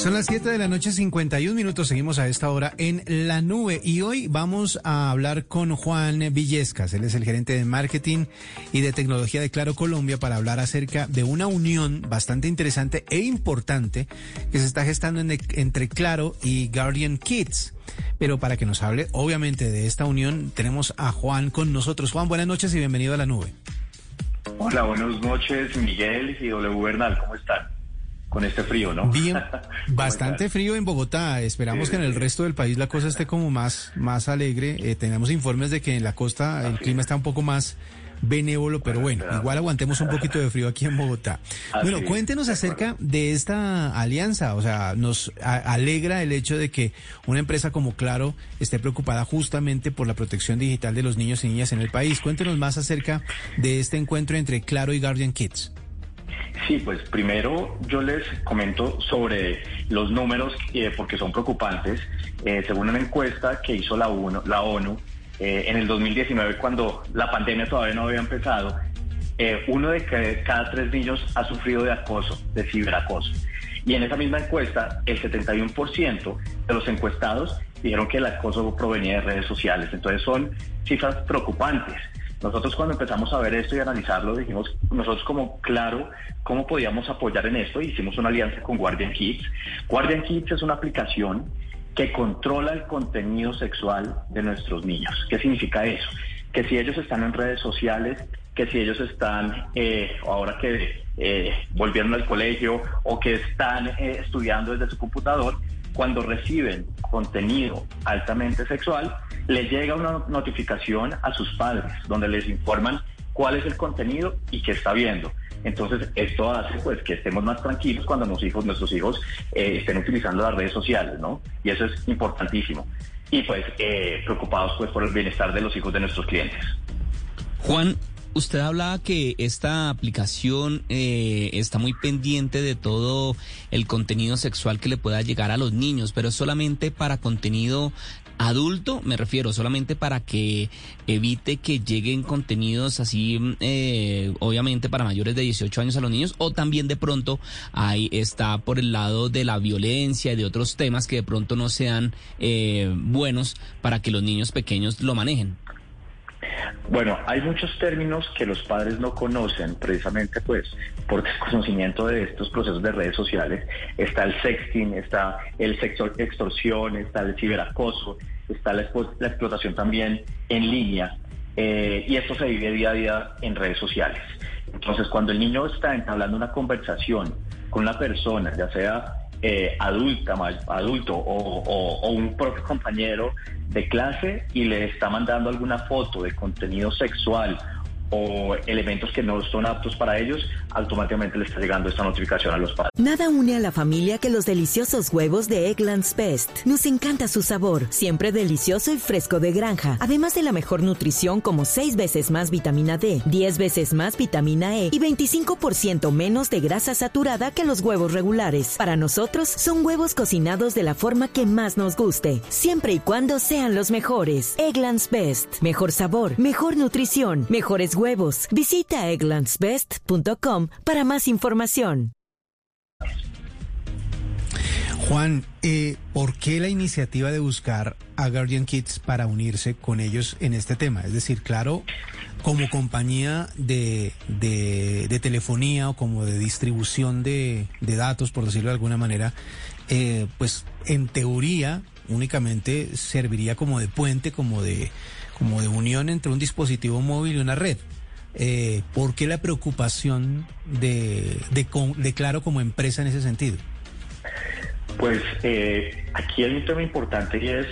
Son las 7 de la noche, 51 minutos. Seguimos a esta hora en la nube. Y hoy vamos a hablar con Juan Villescas. Él es el gerente de marketing y de tecnología de Claro Colombia para hablar acerca de una unión bastante interesante e importante que se está gestando entre Claro y Guardian Kids. Pero para que nos hable, obviamente, de esta unión, tenemos a Juan con nosotros. Juan, buenas noches y bienvenido a la nube. Hola, buenas noches, Miguel y W Bernal, ¿cómo están? Con este frío, ¿no? Bien, bastante frío en Bogotá. Esperamos que en el resto del país la cosa esté como más, más alegre. Eh, tenemos informes de que en la costa el clima está un poco más benévolo, pero bueno, igual aguantemos un poquito de frío aquí en Bogotá. Bueno, cuéntenos acerca de esta alianza, o sea, nos alegra el hecho de que una empresa como Claro esté preocupada justamente por la protección digital de los niños y niñas en el país. Cuéntenos más acerca de este encuentro entre Claro y Guardian Kids. Sí, pues primero yo les comento sobre los números eh, porque son preocupantes. Eh, según una encuesta que hizo la, la ONU, eh, en el 2019, cuando la pandemia todavía no había empezado, eh, uno de cada tres niños ha sufrido de acoso, de ciberacoso. Y en esa misma encuesta, el 71% de los encuestados dijeron que el acoso provenía de redes sociales. Entonces son cifras preocupantes. Nosotros cuando empezamos a ver esto y analizarlo, dijimos, nosotros como claro, ¿cómo podíamos apoyar en esto? Hicimos una alianza con Guardian Kids. Guardian Kids es una aplicación que controla el contenido sexual de nuestros niños. ¿Qué significa eso? Que si ellos están en redes sociales, que si ellos están, eh, ahora que eh, volvieron al colegio o que están eh, estudiando desde su computador, cuando reciben contenido altamente sexual, les llega una notificación a sus padres donde les informan cuál es el contenido y qué está viendo. Entonces, esto hace pues que estemos más tranquilos cuando nuestros hijos, nuestros hijos eh, estén utilizando las redes sociales, ¿no? Y eso es importantísimo. Y pues eh, preocupados pues por el bienestar de los hijos de nuestros clientes. Juan, Usted hablaba que esta aplicación eh, está muy pendiente de todo el contenido sexual que le pueda llegar a los niños, pero solamente para contenido adulto, me refiero solamente para que evite que lleguen contenidos así, eh, obviamente para mayores de 18 años a los niños, o también de pronto ahí está por el lado de la violencia y de otros temas que de pronto no sean eh, buenos para que los niños pequeños lo manejen. Bueno, hay muchos términos que los padres no conocen precisamente pues por desconocimiento de estos procesos de redes sociales. Está el sexting, está el sexo extorsión, está el ciberacoso, está la, explotación también en línea eh, y esto se vive día a día en redes sociales. Entonces, cuando el niño está entablando una conversación con una persona, ya sea eh, adulta, adulto o, un propio compañero de clase y le está mandando alguna foto de contenido sexual o elementos que no son aptos para ellos, automáticamente le está llegando esta notificación a los padres. Nada une a la familia que los deliciosos huevos de Eggland's Best. Nos encanta su sabor, siempre delicioso y fresco de granja, además de la mejor nutrición como 6 veces más vitamina D, 10 veces más vitamina E y 25% menos de grasa saturada que los huevos regulares. Para nosotros son huevos cocinados de la forma que más nos guste, siempre y cuando sean los mejores. Eggland's Best. Mejor sabor, mejor nutrición, mejores huevos. Visita egglandsbest.com para más información. Juan, eh, ¿por qué la iniciativa de buscar a Guardian Kids para unirse con ellos en este tema? Es decir, claro, como compañía de, de, telefonía o como de distribución de, de, datos, por decirlo de alguna manera, eh, pues en teoría únicamente serviría como de puente, como de, como de unión entre un dispositivo móvil y una red. Eh, ¿Por qué la preocupación de, de, Claro como empresa en ese sentido? Pues eh, aquí hay un tema importante y es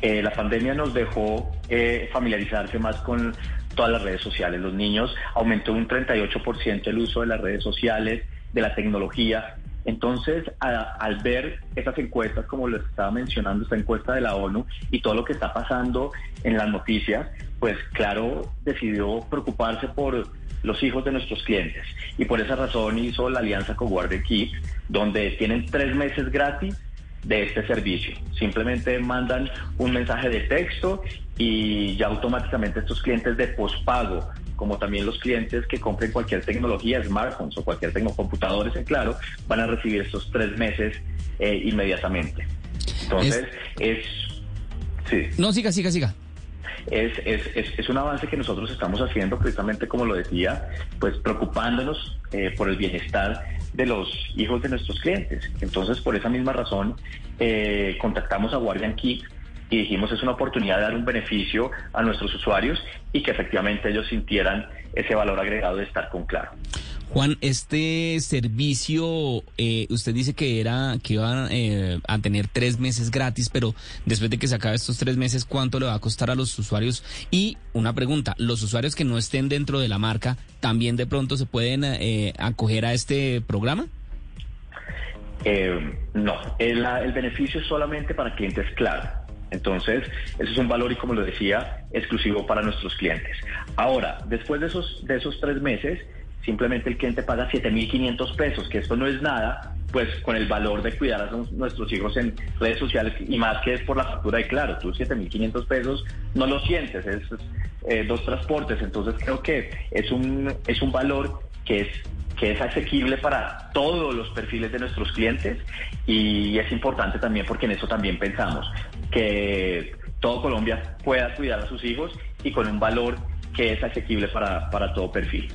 eh, la pandemia nos dejó eh, familiarizarse más con todas las redes sociales. Los niños aumentó un 38% el uso de las redes sociales, de la tecnología. Entonces, al ver esas encuestas, como lo estaba mencionando, esta encuesta de la ONU y todo lo que está pasando en las noticias, pues claro, decidió preocuparse por los hijos de nuestros clientes. Y por esa razón hizo la alianza con Guardia Keep, donde tienen tres meses gratis de este servicio. Simplemente mandan un mensaje de texto y ya automáticamente estos clientes de pospago, como también los clientes que compren cualquier tecnología, smartphones o cualquier computadores en claro, van a recibir estos tres meses eh, inmediatamente. Entonces, es... sí. No, siga, siga, siga. Es, es, es, un avance que nosotros estamos haciendo precisamente como lo decía, pues preocupándonos eh, por el bienestar de los hijos de nuestros clientes. Entonces, por esa misma razón, eh, contactamos a Guardian Key y dijimos es una oportunidad de dar un beneficio a nuestros usuarios y que efectivamente ellos sintieran ese valor agregado de estar con Claro. Juan, este servicio, eh, usted dice que era que iban eh, a tener tres meses gratis, pero después de que se acabe estos tres meses, ¿cuánto le va a costar a los usuarios? Y una pregunta, ¿los usuarios que no estén dentro de la marca también de pronto se pueden eh, acoger a este programa? no, el, el beneficio es solamente para clientes claro. Entonces, eso es un valor y como lo decía, exclusivo para nuestros clientes. Ahora, después de esos, de esos tres meses, simplemente el cliente paga 7.500 pesos, que esto no es nada, pues con el valor de cuidar a nuestros hijos en redes sociales y más que es por la factura de Claro, tú 7.500 pesos no lo sientes, es eh, dos transportes, entonces creo que es un, es un valor que es que es asequible para todos los perfiles de nuestros clientes y es importante también porque en eso también pensamos, que todo Colombia pueda cuidar a sus hijos y con un valor que es asequible para, para todo perfil.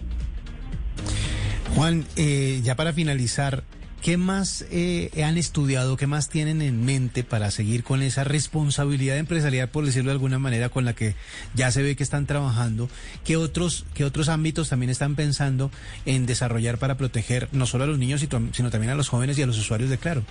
Juan, eh, ya para finalizar, ¿qué más eh, han estudiado, qué más tienen en mente para seguir con esa responsabilidad empresarial, por decirlo de alguna manera, con la que ya se ve que están trabajando? ¿Qué otros, qué otros ámbitos también están pensando en desarrollar para proteger no solo a los niños, sino también a los jóvenes y a los usuarios de Claro?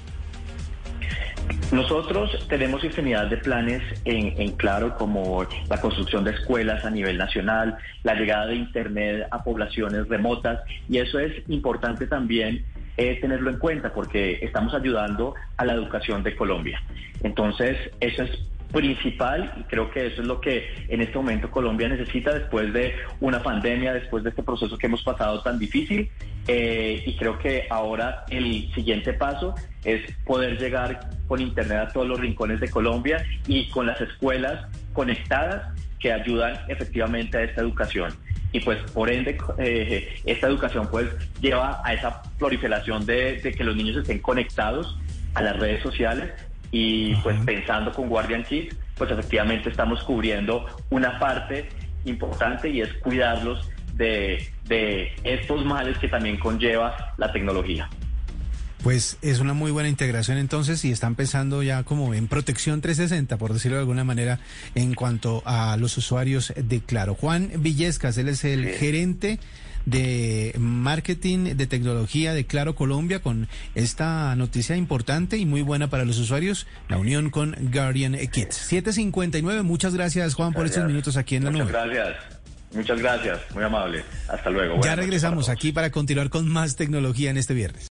Nosotros tenemos infinidad de planes en, claro, como la construcción de escuelas a nivel nacional, la llegada de Internet a poblaciones remotas, y eso es importante también eh, tenerlo en cuenta porque estamos ayudando a la educación de Colombia. Entonces, eso es principal y creo que eso es lo que en este momento Colombia necesita después de una pandemia, después de este proceso que hemos pasado tan difícil eh, y creo que ahora el siguiente paso es poder llegar con Internet a todos los rincones de Colombia y con las escuelas conectadas que ayudan efectivamente a esta educación. Y pues por ende eh, esta educación pues lleva a esa proliferación de, de que los niños estén conectados a las redes sociales y pues pensando con Guardian Kids, pues efectivamente estamos cubriendo una parte importante y es cuidarlos de, de estos males que también conlleva la tecnología. Pues es una muy buena integración entonces y están pensando ya como en protección 360, por decirlo de alguna manera, en cuanto a los usuarios de Claro. Juan Villescas, él es el gerente de marketing de tecnología de Claro Colombia con esta noticia importante y muy buena para los usuarios, la unión con Guardian Kids. 759, muchas gracias Juan por estos minutos aquí en la nube. Muchas gracias. Muchas gracias, muy amable. Hasta luego. ya regresamos aquí para continuar con más tecnología en este viernes.